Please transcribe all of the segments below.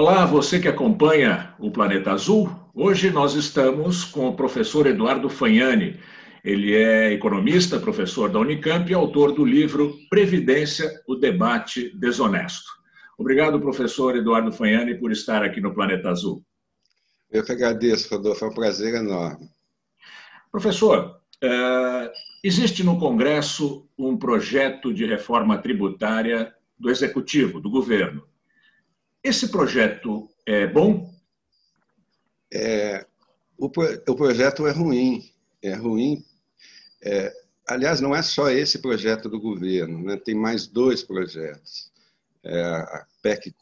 Olá, você que acompanha o Planeta Azul. Hoje nós estamos com o professor Eduardo Fagnani. Ele é economista, professor da Unicamp e autor do livro Previdência, o debate desonesto. Obrigado, professor Eduardo Fagnani, por estar aqui no Planeta Azul. Eu que agradeço, Rodolfo. É um prazer enorme. Professor, eh, existe no Congresso um projeto de reforma tributária do Executivo, do governo. Esse projeto é bom? É, o, o projeto é ruim. É ruim. É, aliás, não é só esse projeto do governo, né? tem mais dois projetos. É, a PEC,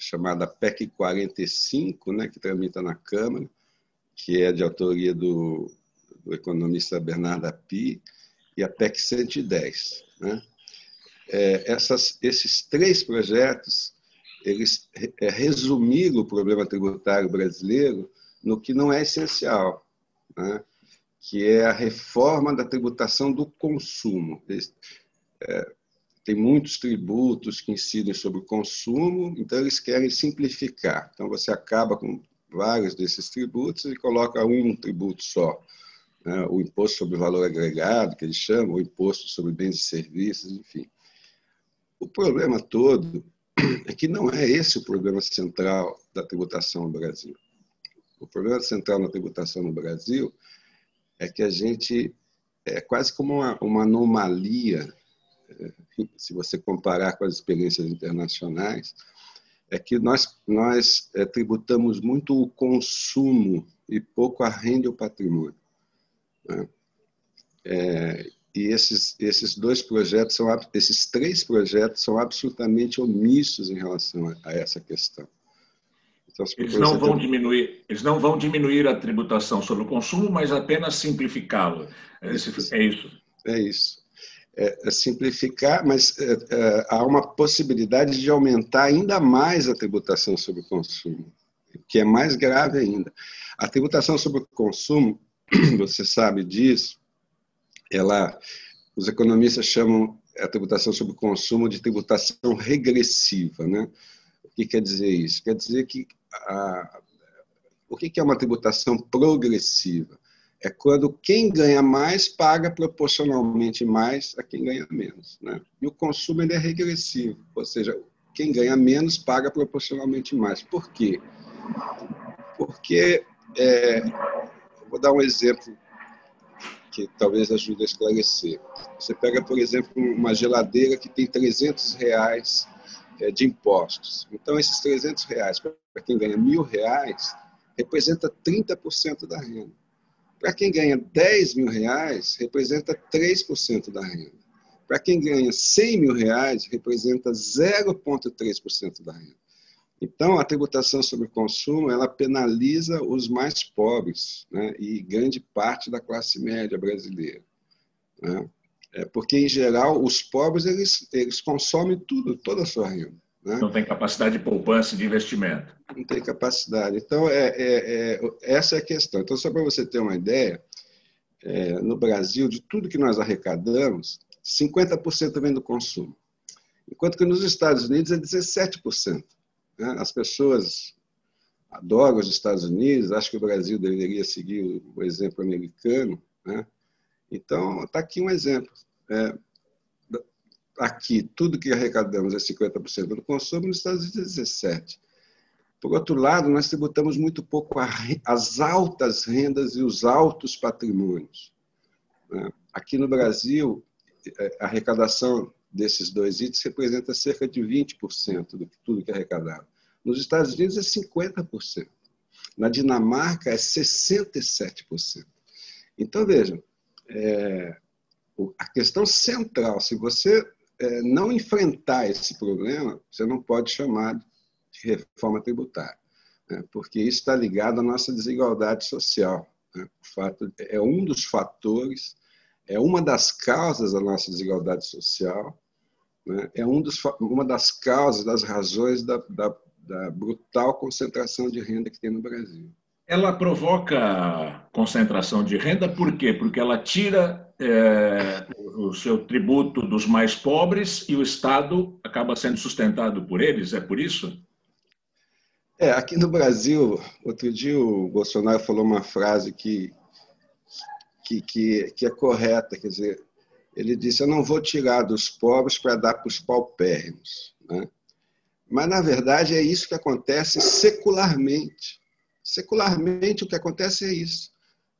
chamada PEC 45, né, que tramita na Câmara, que é de autoria do, do economista Bernardo Api, e a PEC 110. Né? É, essas, esses três projetos eles é, resumiram o problema tributário brasileiro no que não é essencial, né? que é a reforma da tributação do consumo. É, tem muitos tributos que incidem sobre o consumo, então eles querem simplificar. Então você acaba com vários desses tributos e coloca um tributo só. Né? O imposto sobre valor agregado, que eles chamam, o imposto sobre bens e serviços, enfim. O problema todo é que não é esse o problema central da tributação no Brasil. O problema central na tributação no Brasil é que a gente é quase como uma, uma anomalia, se você comparar com as experiências internacionais, é que nós, nós é, tributamos muito o consumo e pouco a renda e o patrimônio. Né? É, e esses, esses dois projetos, são, esses três projetos são absolutamente omissos em relação a, a essa questão. Então, eles não vão diminuir, eles não vão diminuir a tributação sobre o consumo, mas apenas simplificá-lo. É isso. É isso. É, é simplificar, mas é, é, há uma possibilidade de aumentar ainda mais a tributação sobre o consumo, que é mais grave ainda. A tributação sobre o consumo, você sabe disso, ela, os economistas chamam a tributação sobre consumo de tributação regressiva, né? O que quer dizer isso? Quer dizer que a, o que é uma tributação progressiva? É quando quem ganha mais paga proporcionalmente mais a quem ganha menos. Né? E o consumo ele é regressivo, ou seja, quem ganha menos paga proporcionalmente mais. Por quê? Porque, é, vou dar um exemplo que talvez ajude a esclarecer. Você pega, por exemplo, uma geladeira que tem 300 reais é, de impostos. Então, esses 300 reais, para quem ganha mil reais, representa 30% da renda. Para quem ganha 10 mil reais, representa 3% da renda. Para quem ganha 100 mil reais, representa 0,3% da renda. Então, a tributação sobre o consumo ela penaliza os mais pobres né, e grande parte da classe média brasileira. Né? É porque, em geral, os pobres eles, eles consomem tudo, toda a sua renda. Né? Não tem capacidade de poupança de investimento. Não tem capacidade. Então, é, é, é essa é a questão. Então, só para você ter uma ideia, é, no Brasil, de tudo que nós arrecadamos, 50% vem do consumo. Enquanto que nos Estados Unidos é 17%. Né? As pessoas adoram os Estados Unidos, acham que o Brasil deveria seguir o exemplo americano. Né? Então, está aqui um exemplo. É, aqui, tudo que arrecadamos é 50% do consumo, nos Estados Unidos é 17%. Por outro lado, nós tributamos muito pouco as altas rendas e os altos patrimônios. Né? Aqui no Brasil, é, a arrecadação desses dois itens representa cerca de 20% de tudo que é arrecadado. Nos Estados Unidos é 50%. Na Dinamarca é 67%. Então, vejam, é, a questão central, se você é, não enfrentar esse problema, você não pode chamar de reforma tributária, né? porque isso está ligado à nossa desigualdade social. Né? Fato é um dos fatores, é uma das causas da nossa desigualdade social né, é um dos, uma das causas, das razões da, da, da brutal concentração de renda que tem no Brasil. Ela provoca concentração de renda por quê? Porque ela tira é, o seu tributo dos mais pobres e o Estado acaba sendo sustentado por eles, é por isso? É, aqui no Brasil, outro dia o Bolsonaro falou uma frase que, que, que, que é correta, quer dizer, ele disse: Eu não vou tirar dos pobres para dar para os paupérrimos. Né? Mas, na verdade, é isso que acontece secularmente. Secularmente, o que acontece é isso.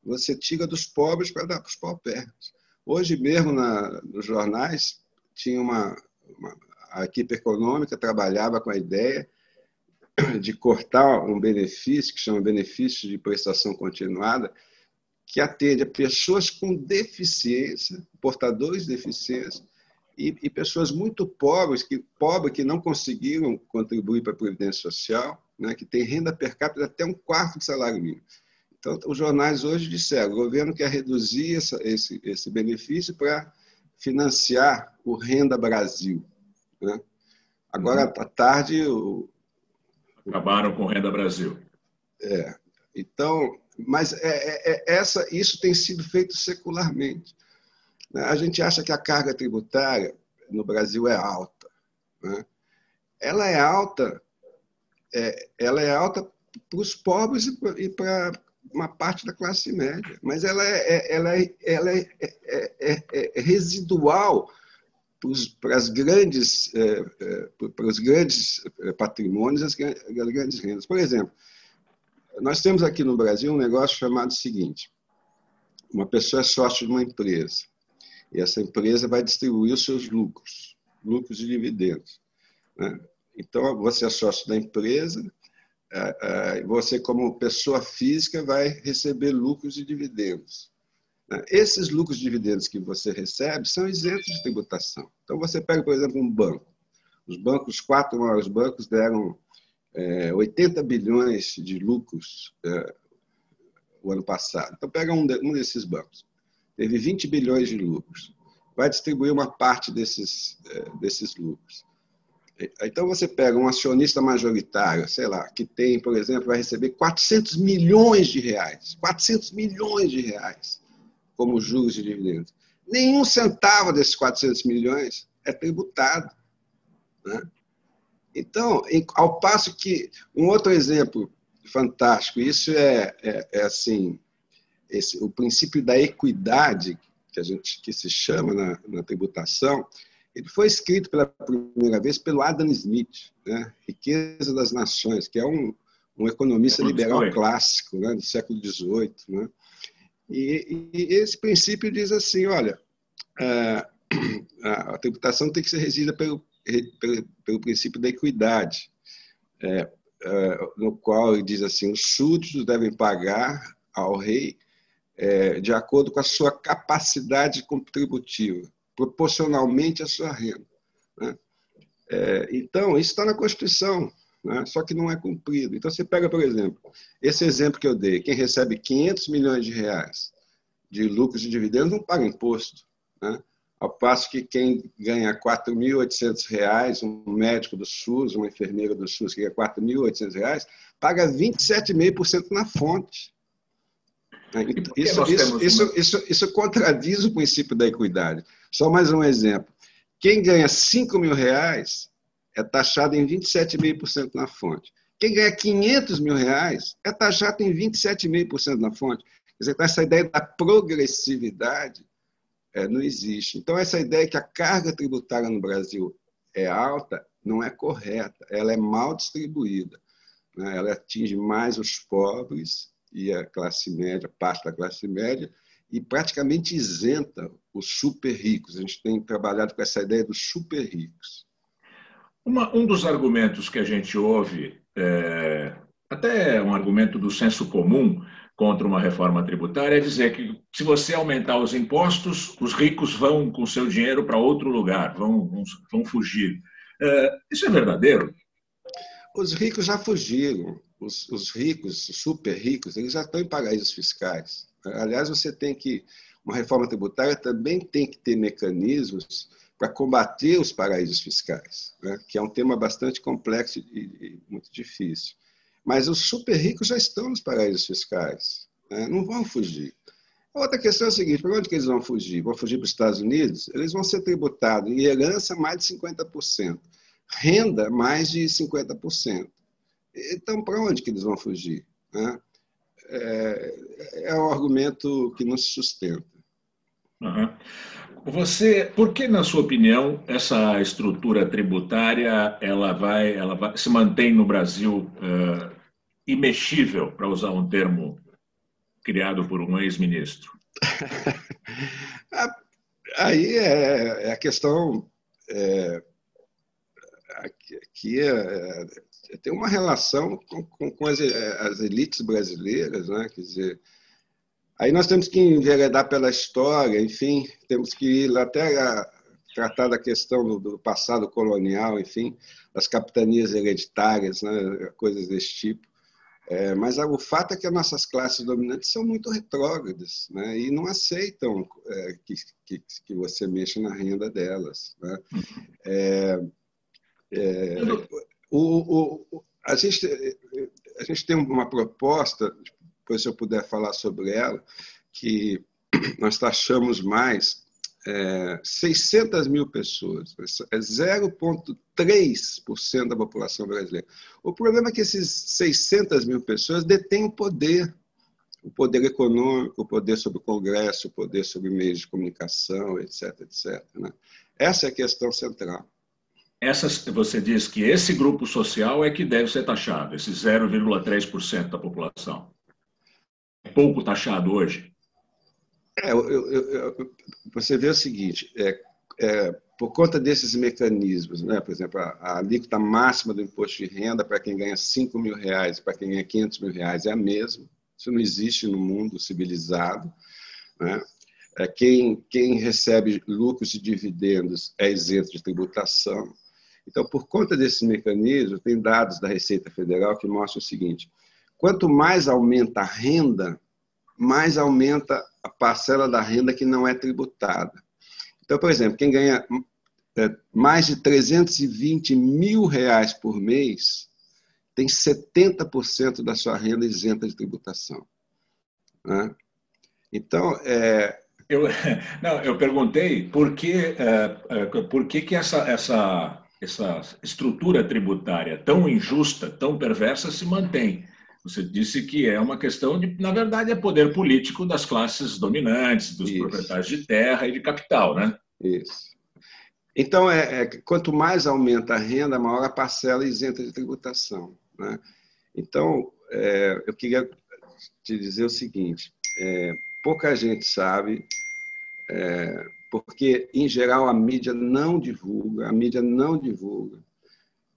Você tira dos pobres para dar para os paupérrimos. Hoje mesmo, na, nos jornais, tinha uma, uma, a equipe econômica trabalhava com a ideia de cortar um benefício, que chama benefício de prestação continuada, que atende a pessoas com deficiência, portadores de deficiência, e, e pessoas muito pobres, que, pobres que não conseguiram contribuir para a Previdência Social, né, que tem renda per capita até um quarto de salário mínimo. Então, os jornais hoje disseram: o governo quer reduzir essa, esse, esse benefício para financiar o Renda Brasil. Né? Agora, uhum. à tarde. O... Acabaram com o Renda Brasil. É. Então, mas é, é, é, essa, isso tem sido feito secularmente. Né? A gente acha que a carga tributária no Brasil é alta. Né? Ela é alta, é, ela é alta para os pobres e para uma parte da classe média, mas ela é, é ela é, ela é, é, é residual para as grandes para os grandes patrimônios, as grandes rendas. Por exemplo, nós temos aqui no Brasil um negócio chamado seguinte: uma pessoa é sócio de uma empresa e essa empresa vai distribuir os seus lucros, lucros e dividendos. Né? Então, você é sócio da empresa, é, é, você, como pessoa física, vai receber lucros e dividendos. Né? Esses lucros e dividendos que você recebe são isentos de tributação. Então, você pega, por exemplo, um banco. Os bancos, os quatro maiores bancos, deram é, 80 bilhões de lucros é, o ano passado. Então, pega um desses bancos teve 20 bilhões de lucros. Vai distribuir uma parte desses, é, desses lucros. Então, você pega um acionista majoritário, sei lá, que tem, por exemplo, vai receber 400 milhões de reais. 400 milhões de reais como juros de dividendos. Nenhum centavo desses 400 milhões é tributado. Né? Então, ao passo que, um outro exemplo fantástico, isso é, é, é assim, esse, o princípio da equidade, que a gente que se chama na, na tributação, ele foi escrito pela primeira vez pelo Adam Smith, né? Riqueza das Nações, que é um, um economista liberal clássico né? do século XVIII. Né? E, e, esse princípio diz assim, olha, a, a, tributação tem que ser regida pelo, pelo, pelo princípio da equidade, é, é, no qual ele diz assim, os súditos devem pagar ao rei é, de acordo com a sua capacidade contributiva, proporcionalmente à sua renda. Né? É, então, isso está na Constituição, né? só que não é cumprido. Então, você pega, por exemplo, esse exemplo que eu dei: quem recebe 500 milhões de reais de lucros e dividendos não paga imposto. Né? Ao passo que quem ganha R$ 4.800, um médico do SUS, uma enfermeira do SUS que ganha R$ 4.800, paga 27,5% na fonte. Né? Isso, isso, isso, isso, isso contradiz o princípio da equidade. Só mais um exemplo. Quem ganha 5 mil reais é taxado em 27,5% na fonte. Quem ganha 500 mil reais é taxado em 27,5% na fonte. Quer dizer, então essa ideia da progressividade é, não existe. Então, essa ideia que a carga tributária no Brasil é alta não é correta, ela é mal distribuída. Né? Ela atinge mais os pobres e a classe média, parte da classe média, e praticamente isenta os super ricos. A gente tem trabalhado com essa ideia dos super ricos. Uma, um dos argumentos que a gente ouve, é, até um argumento do senso comum contra uma reforma tributária, é dizer que se você aumentar os impostos, os ricos vão com seu dinheiro para outro lugar, vão, vão fugir. É, isso é verdadeiro? Os ricos já fugiram os, os ricos, os super ricos, eles já estão em paraísos fiscais. Aliás, você tem que. Uma reforma tributária também tem que ter mecanismos para combater os paraísos fiscais, né? que é um tema bastante complexo e, e, muito difícil. Mas os super ricos já estão nos paraísos fiscais, né? não vão fugir. A outra questão é a seguinte: para onde que eles vão fugir? Vão fugir para os Estados Unidos? Eles vão ser tributados em herança mais de 50%, renda mais de 50%. Então, para onde que eles vão fugir? Né? É, é um argumento que não se sustenta. Uhum. Você, por que, na sua opinião, essa estrutura tributária ela vai, ela vai, se mantém no Brasil uh, imexível, para usar um termo criado por um ex-ministro? Aí é, é, a questão é, aqui é, é, tem uma relação com, com, com as, as, elites brasileiras, né? Quer dizer, aí nós temos que enveredar pela história, enfim, temos que ir até a, tratar da questão do, do, passado colonial, enfim, das capitanias hereditárias, né? coisas desse tipo. É, mas o fato é que as nossas classes dominantes são muito retrógradas né? e não aceitam é, que, que, que, você mexa na renda delas. Né? É, é o, o, a, gente, a gente tem uma proposta, depois se eu puder falar sobre ela, que nós taxamos mais é, 600 mil pessoas, é 0,3% da população brasileira. O problema é que esses 600 mil pessoas detêm o poder, o poder econômico, o poder sobre o Congresso, o poder sobre meios de comunicação, etc, etc. Né? Essa é a questão central. Essas, você diz que esse grupo social é que deve ser taxado, esse 0,3% da população. É pouco taxado hoje? É, eu, eu, eu, você vê o seguinte, é, é, por conta desses mecanismos, né, por exemplo, a, a alíquota máxima do imposto de renda para quem ganha 5 mil reais para quem ganha 500 mil reais é a mesma, isso não existe no mundo civilizado. Né? É, quem, quem recebe lucros e dividendos é isento de tributação. Então, por conta desses mecanismos, tem dados da Receita Federal que mostram o seguinte: quanto mais aumenta a renda, mais aumenta a parcela da renda que não é tributada. Então, por exemplo, quem ganha é, mais de 320 mil reais por mês tem 70% da sua renda isenta de tributação. Né? Então, é... eu, não, eu perguntei por que, é, é, por que, que essa, essa, essa estrutura tributária tão injusta, tão perversa se mantém. Você disse que é uma questão de, na verdade, é poder político das classes dominantes, dos Isso. proprietários de terra e de capital, né? Isso. Então, é, é, quanto mais aumenta a renda, maior a parcela isenta de tributação. Né? Então, é, eu queria te dizer o seguinte: é, pouca gente sabe, é, porque, em geral, a mídia não divulga, a mídia não divulga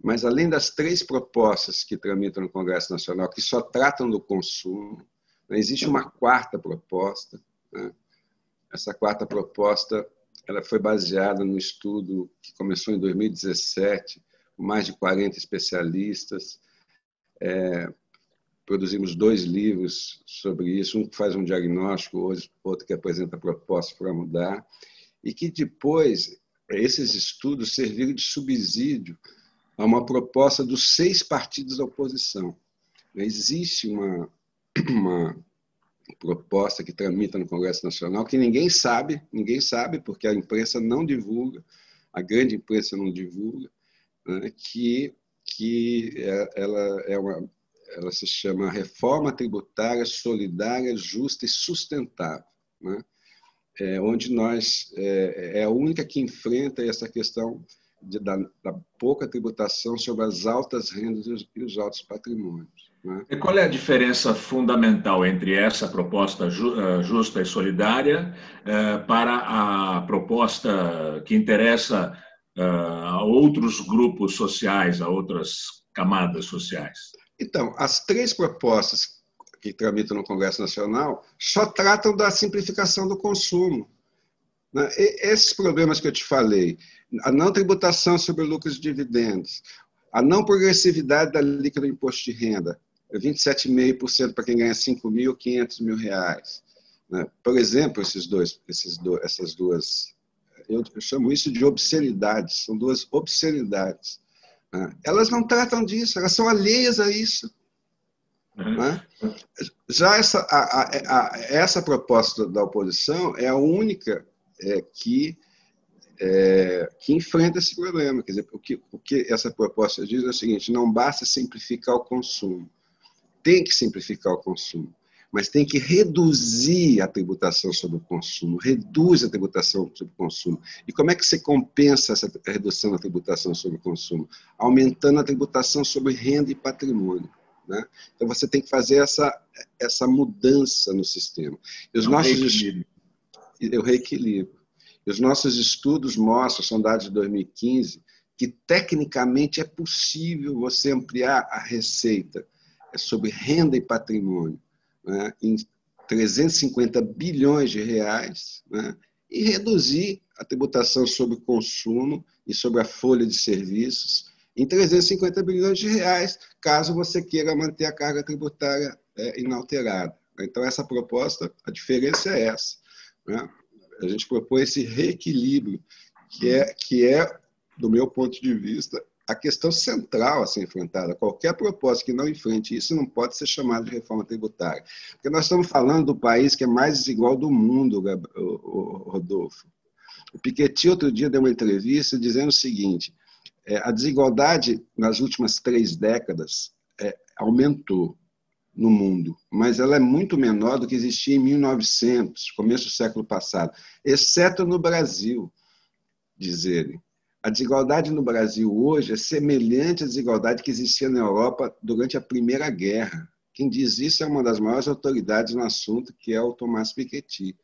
mas, além das três propostas que tramitam no Congresso Nacional, que só tratam do consumo, né, existe uma quarta proposta. Né? Essa quarta proposta ela foi baseada no estudo que começou em 2017, com mais de 40 especialistas. É, produzimos dois livros sobre isso, um que faz um diagnóstico, outro que apresenta propostas para mudar, e que depois esses estudos serviram de subsídio a uma proposta dos seis partidos da oposição. Existe uma, uma proposta que tramita no Congresso Nacional que ninguém sabe, ninguém sabe porque a imprensa não divulga, a grande imprensa não divulga, né, que que é, ela é uma ela se chama reforma tributária solidária, justa e sustentável, né? É, onde nós é, é a única que enfrenta essa questão de, da, da, pouca tributação sobre as altas rendas e os, e os altos patrimônios. Né? E qual é a diferença fundamental entre essa proposta uh, justa e solidária uh, para a proposta que interessa uh, a outros grupos sociais, a outras camadas sociais? Então, as três propostas que tramitam no Congresso Nacional só tratam da simplificação do consumo. Né? Esses problemas que eu te falei, a não tributação sobre lucros e dividendos, a não progressividade da líquida do imposto de renda, 27,5% para quem ganha 5 mil, 500 mil reais. Né? Por exemplo, esses dois, esses do, essas duas, eu, eu, chamo isso de obscenidades, são duas obscenidades. Né? Elas não tratam disso, elas são alheias a isso. Né? Já essa, a, a, a, essa proposta da oposição é a única é, que é, que enfrenta esse problema. Quer dizer, o que, o que essa proposta diz é o seguinte: não basta simplificar o consumo, tem que simplificar o consumo, mas tem que reduzir a tributação sobre o consumo, reduz a tributação sobre o consumo. E como é que você compensa essa redução da tributação sobre o consumo? Aumentando a tributação sobre renda e patrimônio. Né? Então você tem que fazer essa, essa mudança no sistema. E os nossos reequilíbrio. o reequilíbrio. E os nossos estudos mostram, são dados de 2015, que tecnicamente é possível você ampliar a receita sobre renda e patrimônio né, em 350 bilhões de reais né, e reduzir a tributação sobre o consumo e sobre a folha de serviços em 350 bilhões de reais, caso você queira manter a carga tributária é, inalterada. Então, essa proposta, a diferença é essa. Né? A gente propõe esse reequilíbrio, que é, que é, do meu ponto de vista, a questão central a ser enfrentada. Qualquer proposta que não enfrente isso não pode ser chamada de reforma tributária. Porque nós estamos falando do país que é mais desigual do mundo, Rodolfo. O Piketty, outro dia, deu uma entrevista dizendo o seguinte: é, a desigualdade nas últimas três décadas é, aumentou no mundo, mas ela é muito menor do que existia em 1900, começo do século passado, exceto no Brasil, diz ele. A desigualdade no Brasil hoje é semelhante à desigualdade que existia na Europa durante a Primeira Guerra. Quem diz isso é uma das maiores autoridades no assunto, que é o Tomás Piketty.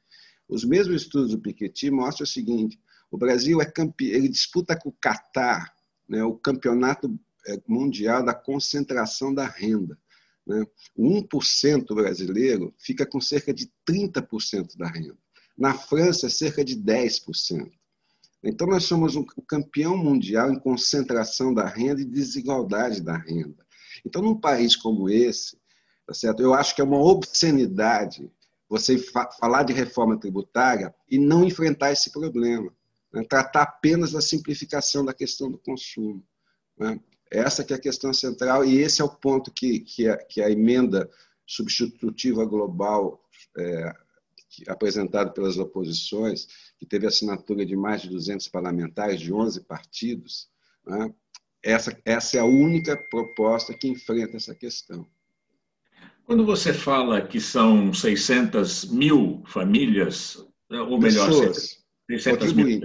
Os mesmos estudos do Piketty mostram o seguinte: o Brasil é ele disputa com o Catar né, o campeonato é, mundial da concentração da renda. Né? O 1% brasileiro fica com cerca de 30% da renda. Na França, é cerca de 10%. Então, nós somos o campeão mundial em concentração da renda e desigualdade da renda. Então, num país como esse, tá certo? eu acho que é uma obscenidade você falar de reforma tributária e não enfrentar esse problema. Né? Tratar apenas da simplificação da questão do consumo. Né? Essa que é a questão central e esse é o ponto que, que, a, que a emenda substitutiva global é, apresentada pelas oposições, que teve assinatura de mais de 200 parlamentares de 11 partidos, né? essa, essa é a única proposta que enfrenta essa questão. Quando você fala que são 600 mil famílias, ou melhor, Pessoas. 600 mil,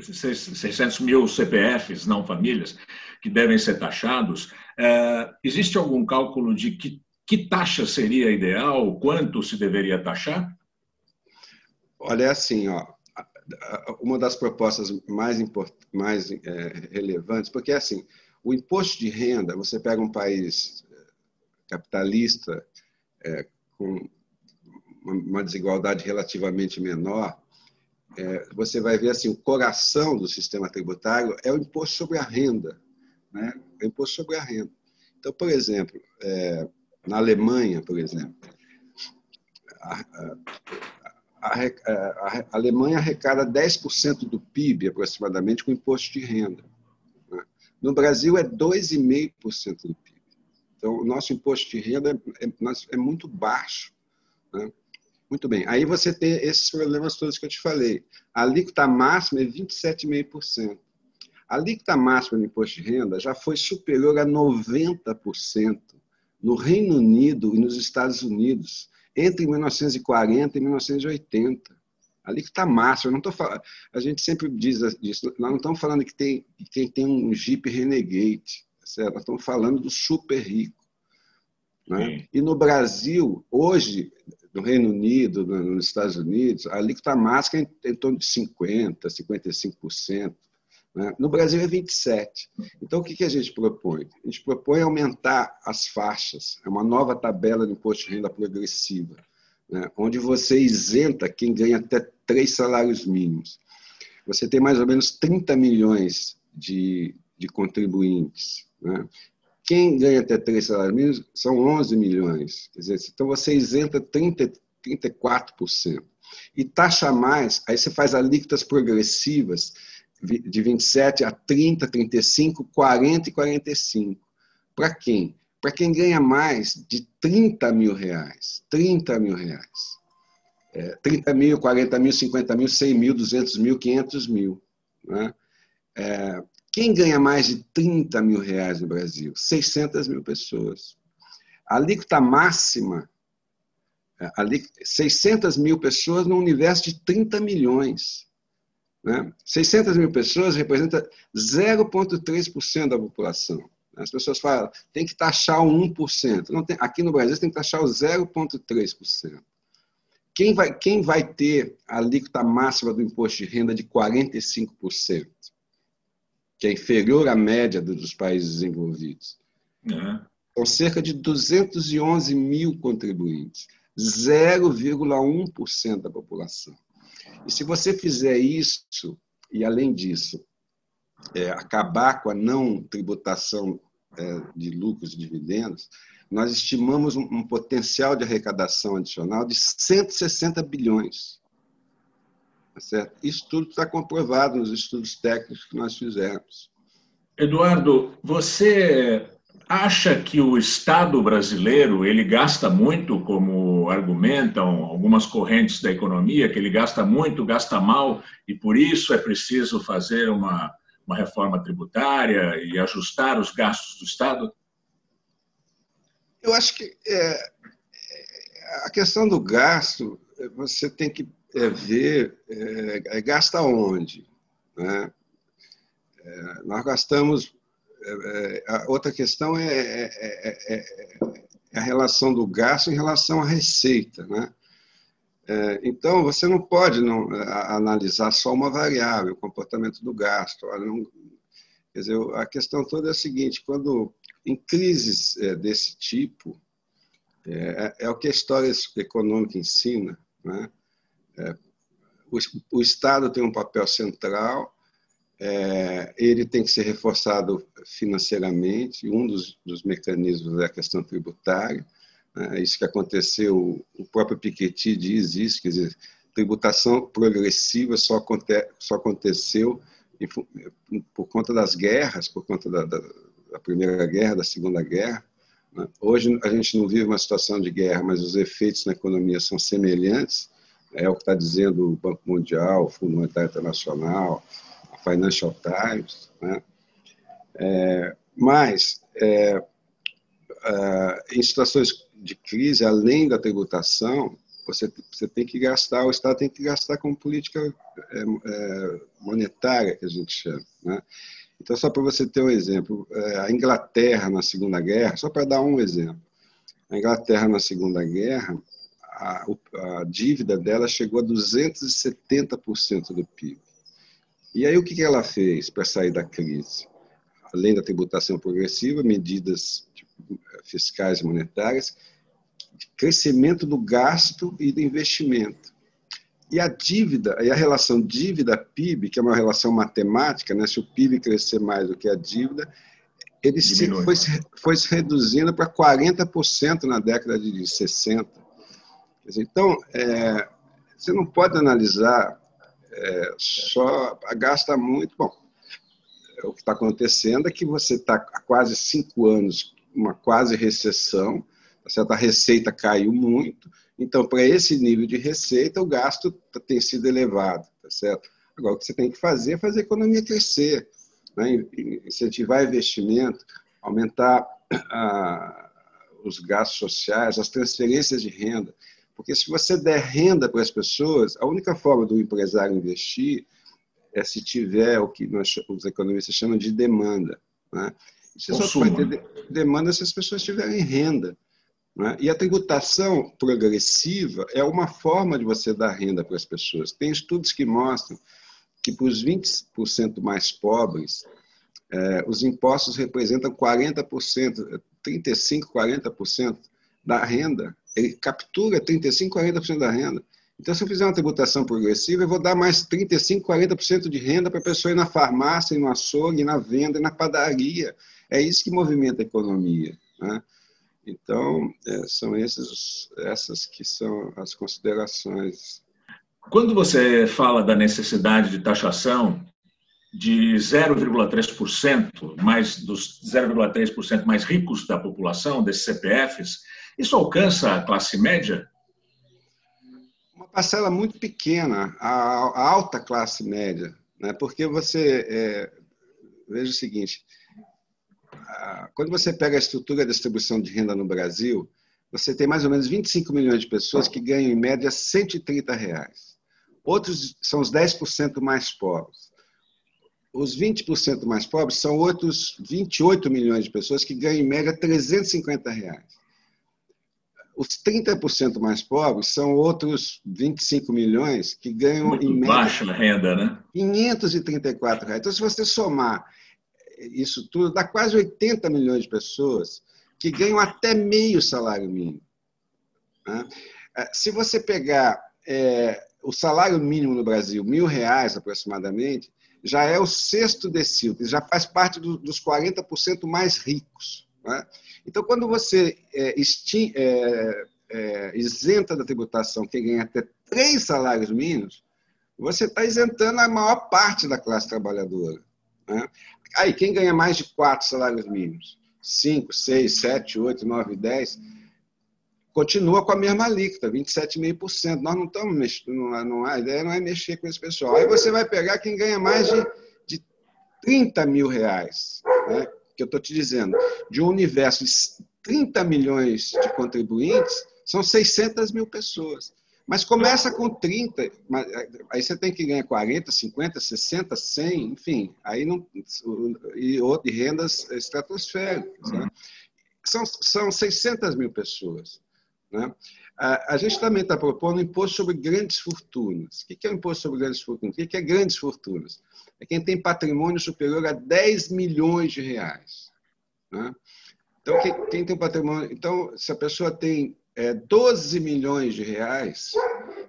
600 mil CPFs, não famílias, que devem ser taxados. É, existe algum cálculo de que, que taxa seria ideal? Quanto se deveria taxar? Olha, é assim, ó, uma das propostas mais, import, mais é, relevantes, porque é assim, o imposto de renda, você pega um país é, capitalista é, com uma desigualdade relativamente menor, é, você vai ver assim, o coração do sistema tributário é o imposto sobre a renda, né? É o imposto sobre a renda. Então, por exemplo, é, na Alemanha, por exemplo, a, a, a, a Alemanha arrecada 10% do PIB aproximadamente com imposto de renda. Né? No Brasil é 2,5% do PIB. Então, o nosso imposto de renda é, é, é muito baixo. Né? Muito bem. Aí você tem esses problemas todos que eu te falei. A alíquota máxima é 27,5%. A alíquota máxima do imposto de renda já foi superior a 90% no Reino Unido e nos Estados Unidos entre 1940 e 1980. A alíquota máxima, não falando, a gente sempre diz disso, nós não estamos falando que tem quem tem um Jeep Renegade, certo? nós estamos falando do super rico. Né? E no Brasil, hoje, no Reino Unido, nos Estados Unidos, a alíquota máxima é em torno de 50%, 55%. Né? No Brasil é 27%. Então, o que a gente propõe? A gente propõe aumentar as faixas, é uma nova tabela de imposto de renda progressiva, né? onde você isenta quem ganha até três salários mínimos. Você tem mais ou menos 30 milhões de, de contribuintes. Né? Quem ganha até três salários mínimos são 11 milhões. Dizer, então você isenta 30, 34%. E taxa mais, aí você faz alíquotas progressivas de 27 a 30, 35, 40 e 45. Para quem? Para quem ganha mais de 30 mil reais. 30 mil reais. É, 30 mil, 40 mil, 50 mil, 100 mil, 200 mil, 500 mil. Né? É, quem ganha mais de 30 mil reais no Brasil? 600 mil pessoas. A alíquota máxima, é, a 600 mil pessoas no universo de 30 milhões. Né? 600 mil pessoas representa 0,3% da população. As pessoas falam, tem que taxar o 1%. Não tem, aqui no Brasil, tem que taxar o 0,3%. Quem vai, quem vai ter a alíquota máxima do imposto de renda de 45%, que é inferior à média dos países desenvolvidos? Uhum. São cerca de 211 mil contribuintes, 0,1% da população. E se você fizer isso, e além disso, é, acabar com a não tributação é, de lucros e dividendos, nós estimamos um, um, potencial de arrecadação adicional de 160 bilhões. Tá certo? Isso tudo está comprovado nos estudos técnicos que nós fizemos. Eduardo, você acha que o Estado brasileiro ele gasta muito, como argumentam algumas correntes da economia, que ele gasta muito, gasta mal, e por isso é preciso fazer uma, uma reforma tributária e ajustar os gastos do Estado? Eu acho que é, a questão do gasto, você tem que é, ver, é, é gasta onde. Né? É, nós gastamos. É, a outra questão é, a relação do gasto em relação à receita. Né? então, você não pode não, analisar só uma variável, o comportamento do gasto. Não, quer dizer, a questão toda é a seguinte: quando em crises é, desse tipo, é, é, o que a história econômica ensina. Né? É, o, o, Estado tem um papel central, é, ele tem que ser reforçado financeiramente, um dos, dos mecanismos é a questão tributária. Né? Isso que aconteceu, o próprio Piketty diz isso, quer dizer, tributação progressiva só, aconte, só aconteceu por conta das guerras, por conta da, da da Primeira Guerra, da Segunda Guerra. Né? Hoje a gente não vive uma situação de guerra, mas os efeitos na economia são semelhantes. É o que está dizendo o Banco Mundial, o Fundo Monetário Internacional, a Financial Times. Né? É, mas, é, é, em situações de crise, além da tributação, você, você tem que gastar, o Estado tem que gastar com política é, é, monetária, que a gente chama. Né? Então, só para você ter um exemplo, é, a Inglaterra na Segunda Guerra, só para dar um exemplo, a Inglaterra na Segunda Guerra, a, a dívida dela chegou a 270% do PIB. E aí o que ela fez para sair da crise? Além da tributação progressiva, medidas tipo, fiscais e monetárias, crescimento do gasto e do investimento. E a dívida, e a relação dívida-PIB, que é uma relação matemática, né? se o PIB crescer mais do que a dívida, ele se, foi, foi se reduzindo para 40% na década de 60. Então, é, você não pode analisar é, só, gasta muito. Bom, o que está acontecendo é que você está há quase cinco anos, uma quase recessão, a receita caiu muito, então, para esse nível de receita, o gasto tem sido elevado, tá certo? Agora, o que você tem que fazer é fazer a economia crescer, né? incentivar investimento, aumentar ah, os gastos sociais, as transferências de renda. Porque se você der renda para as pessoas, a única forma do empresário investir é se tiver o que nós, os economistas chamam de demanda. Né? Você só vai ter demanda se as pessoas tiverem renda. Né? E a tributação progressiva é uma forma de você dar renda para as pessoas. Tem estudos que mostram que para os 20% mais pobres, eh, os impostos representam 40%, 35%, 40% da renda. Ele captura 35%, 40% da renda. Então, se eu fizer uma tributação progressiva, eu vou dar mais 35%, 40% de renda para a pessoa ir na farmácia, ir no açougue, ir na venda, ir na padaria. É isso que movimenta a economia. Né? Então, é, são esses, essas que são as considerações. Quando você fala da necessidade de taxação de 0,3%, mais dos 0,3% mais ricos da população, desses CPFs, isso alcança a classe média? Uma parcela muito pequena, a, alta classe média. Né? Porque você. É, veja o seguinte: quando você pega a estrutura da distribuição de renda no Brasil, você tem mais ou menos 25 milhões de pessoas que ganham, em média, 130 reais. Outros são os 10% mais pobres. Os 20% mais pobres são outros 28 milhões de pessoas que ganham, em média, 350 reais. Os 30% mais pobres são outros 25 milhões que ganham, Muito em média, baixa renda, né? 534 reais. Então, se você somar isso tudo, dá quase 80 milhões de pessoas que ganham até meio salário mínimo. Né? É, se você pegar é, o salário mínimo no Brasil, mil reais aproximadamente, já é o sexto decílio, já faz parte do, dos 40% mais ricos. Né? Então, quando você é, é, é, isenta da tributação quem ganha até três salários mínimos, você está isentando a maior parte da classe trabalhadora. Né? Aí, quem ganha mais de quatro salários mínimos? 5, 6, 7, 8, 9, 10, continua com a mesma alíquota, 27,5%. Nós não estamos mexendo, não, a ideia não é mexer com esse pessoal. Aí você vai pegar quem ganha mais de, de 30 mil reais, né? Que eu estou te dizendo, de um universo de 30 milhões de contribuintes, são 600 mil pessoas. Mas começa com 30, aí você tem que ganhar 40, 50, 60, 100, enfim, aí não, e, e rendas estratosféricas. Né? São, são 600 mil pessoas. Né? A, a gente também está propondo imposto sobre grandes fortunas. O que é o imposto sobre grandes fortunas? O que é grandes fortunas? É quem tem patrimônio superior a 10 milhões de reais. Né? Então, quem, quem tem patrimônio. Então, se a pessoa tem é, 12 milhões de reais,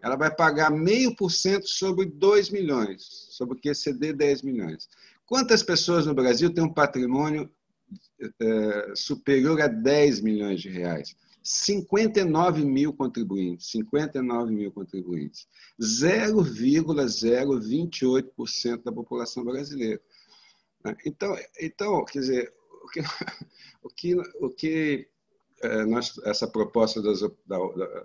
ela vai pagar meio por cento sobre 2 milhões, sobre o que exceder 10 milhões. Quantas pessoas no Brasil têm um patrimônio é, superior a 10 milhões de reais? 59 mil contribuintes, 59 mil contribuintes, 0,028% da população brasileira. Então, então, quer dizer, o que, o que, o que é, nós, essa proposta das, da,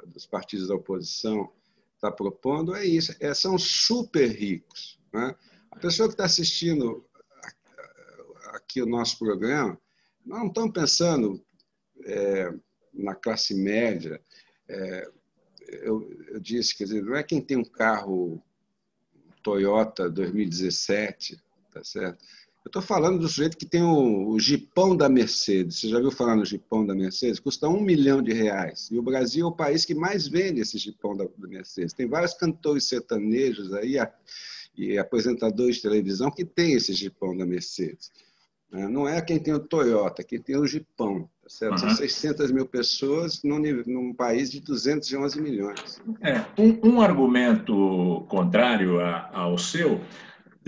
dos partidos da oposição está propondo é isso, é, são super ricos. Né? A pessoa que está assistindo aqui o nosso programa, não estão pensando é, na classe média. É, eu, eu, disse, quer dizer, não é quem tem um carro Toyota 2017, tá certo? Eu estou falando do sujeito que tem o, o Jipão da Mercedes. Você já viu falar no Jipão da Mercedes? Custa um milhão de reais. E o Brasil é o país que mais vende esse Jipão da, da Mercedes. Tem vários cantores sertanejos aí a, e apresentadores de televisão que tem esse Jipão da Mercedes. Né? Não é quem tem o Toyota, quem tem o Jipão. Tá certo? Uhum. São 600 mil pessoas num, num, país de 211 milhões. É, um, um argumento contrário a, ao seu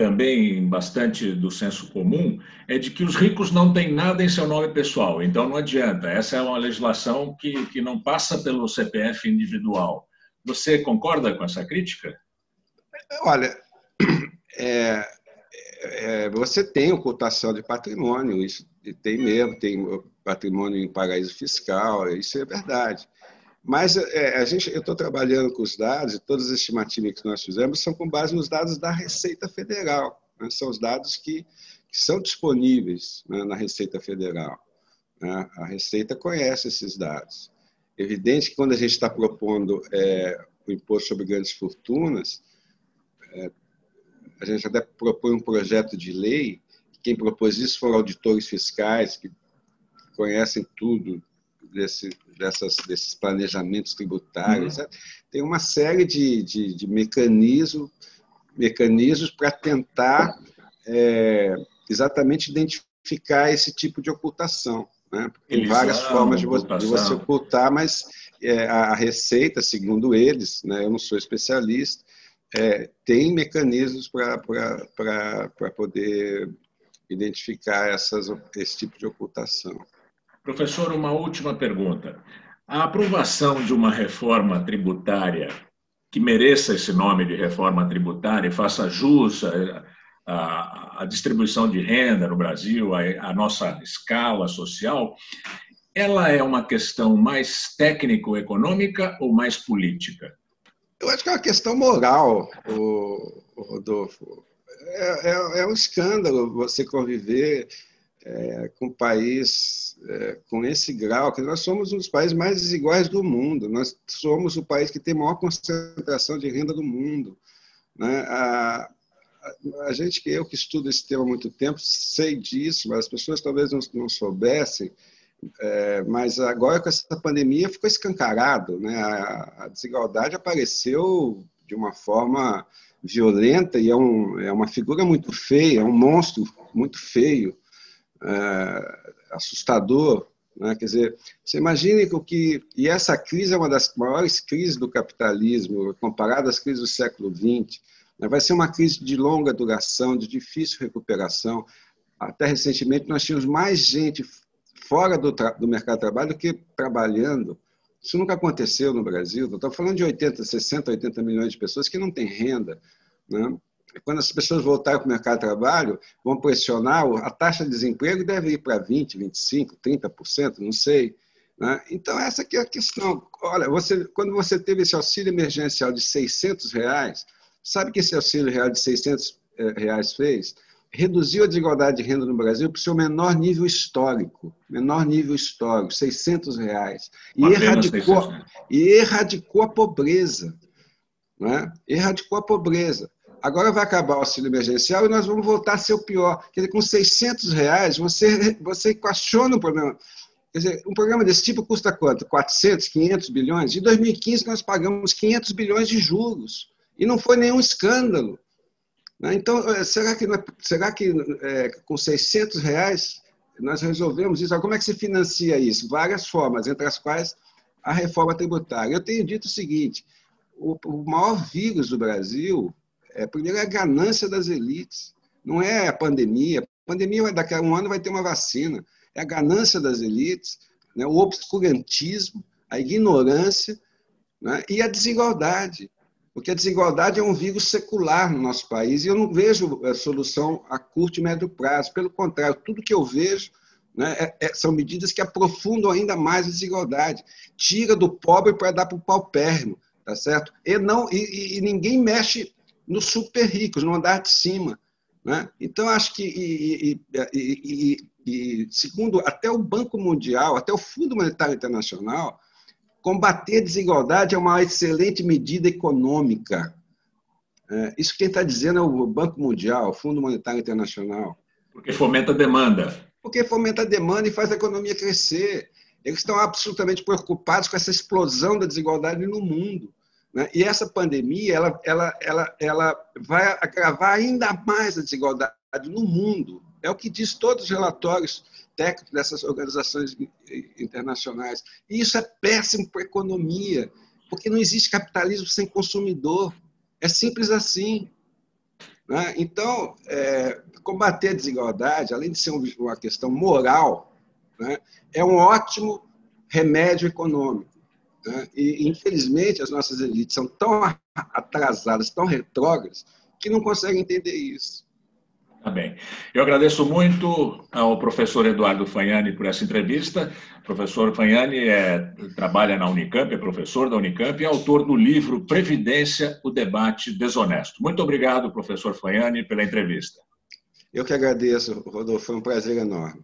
também bastante do senso comum, é de que os ricos não têm nada em seu nome pessoal, então não adianta. Essa é uma legislação que, que não passa pelo CPF individual. Você concorda com essa crítica? Olha, é, é, você tem ocultação de patrimônio, isso tem mesmo, tem patrimônio em paraíso fiscal, isso é verdade. Mas é, a gente, eu estou trabalhando com os dados, e todas as estimativas que nós fizemos são com base nos dados da Receita Federal. Né? São os dados que, que são disponíveis né, na Receita Federal. Né? A Receita conhece esses dados. Evidente que quando a gente está propondo é, o imposto sobre grandes fortunas, é, a gente até propõe um projeto de lei. Quem propôs isso foram auditores fiscais que conhecem tudo desse, dessas, desses planejamentos tributários. Uhum. Tem uma série de, de, de mecanismos mecanismos para tentar é, exatamente identificar esse tipo de ocultação. Né? Tem várias formas de de você, ocultar, mas é, a receita, segundo eles, né, eu não sou especialista, é, tem mecanismos para poder identificar essas, esse tipo de ocultação. Professor, uma última pergunta. A aprovação de uma reforma tributária que mereça esse nome de reforma tributária e faça jus à, distribuição de renda no Brasil, à nossa escala social, ela é uma questão mais técnico-econômica ou mais política? Eu acho que é uma questão moral, Rodolfo. é, é, é um escândalo você conviver é, com um país é, com esse grau, que nós somos um dos países mais desiguais do mundo, nós somos o país que tem maior concentração de renda do mundo. Né? A, a, gente, eu que estudo esse tema há muito tempo, sei disso, mas as pessoas talvez não, não soubessem, é, mas agora com essa pandemia ficou escancarado, né? a, a desigualdade apareceu de uma forma violenta e é, um, é uma figura muito feia, é um monstro muito feio é, assustador. Né? Quer dizer, você imagine o que. E essa crise é uma das maiores crises do capitalismo, comparada às crises do século XX. Né? Vai ser uma crise de longa duração, de difícil recuperação. Até recentemente, nós tínhamos mais gente fora do, do mercado de trabalho do que trabalhando. Isso nunca aconteceu no Brasil. Estou falando de 80, 60, 80 milhões de pessoas que não têm renda. Né? quando as pessoas voltarem para o mercado de trabalho, vão pressionar, a taxa de desemprego deve ir para 20%, 25%, 30%, não sei. Né? Então, essa aqui é a questão. Olha, você, quando você teve esse auxílio emergencial de 600 reais, sabe o que esse auxílio real de 600 eh, reais fez? Reduziu a desigualdade de renda no Brasil para o seu menor nível histórico, menor nível histórico, 600 reais. E, erradicou, e erradicou a pobreza. Né? Erradicou a pobreza agora vai acabar o auxílio emergencial e nós vamos voltar a ser o pior. Quer dizer, com 600 reais, você, você equaciona o problema. Quer dizer, um programa desse tipo custa quanto? 400, 500 bilhões? Em 2015, nós pagamos 500 bilhões de juros. E não foi nenhum escândalo. Né? Então, eh, será que, será que é, com 600 reais nós resolvemos isso? Como é que se financia isso? Várias formas, entre as quais a reforma tributária. Eu tenho dito o seguinte, o, o maior vírus do Brasil é, primeiro é a ganância das elites, não é a pandemia. A pandemia, daqui a um ano, vai ter uma vacina. É a ganância das elites, né, o obscurantismo, a ignorância né, e a desigualdade. Porque a desigualdade é um vírus secular no nosso país e eu não vejo é, solução a curto e médio prazo. Pelo contrário, tudo que eu vejo né, é, é, são medidas que aprofundam ainda mais a desigualdade. Tira do pobre para dar para o paupérrimo, tá certo? E, não, e, e ninguém mexe nos super ricos, no andar de cima. Né? Então, acho que, e, e, e, segundo até o Banco Mundial, até o Fundo Monetário Internacional, combater a desigualdade é uma excelente medida econômica. É, isso quem está dizendo é o Banco Mundial, o Fundo Monetário Internacional. Porque fomenta a demanda. Porque fomenta a demanda e faz a economia crescer. Eles estão absolutamente preocupados com essa explosão da desigualdade no mundo. Né? E essa pandemia ela, ela, ela, ela vai agravar ainda mais a desigualdade no mundo. É o que diz todos os relatórios técnicos dessas organizações internacionais. E isso é péssimo para a economia, porque não existe capitalismo sem consumidor. É simples assim. Né? Então, é, combater a desigualdade, além de ser uma questão moral, né, é um ótimo remédio econômico. Né? E, infelizmente, as nossas elites são tão atrasadas, tão retrógradas, que não conseguem entender isso. Tá bem. Eu agradeço muito ao professor Eduardo Fagnani por essa entrevista. O professor Fagnani é, trabalha na Unicamp, é professor da Unicamp e é autor do livro Previdência, o debate desonesto. Muito obrigado, professor Fagnani, pela entrevista. Eu que agradeço, Rodolfo. Foi um prazer enorme.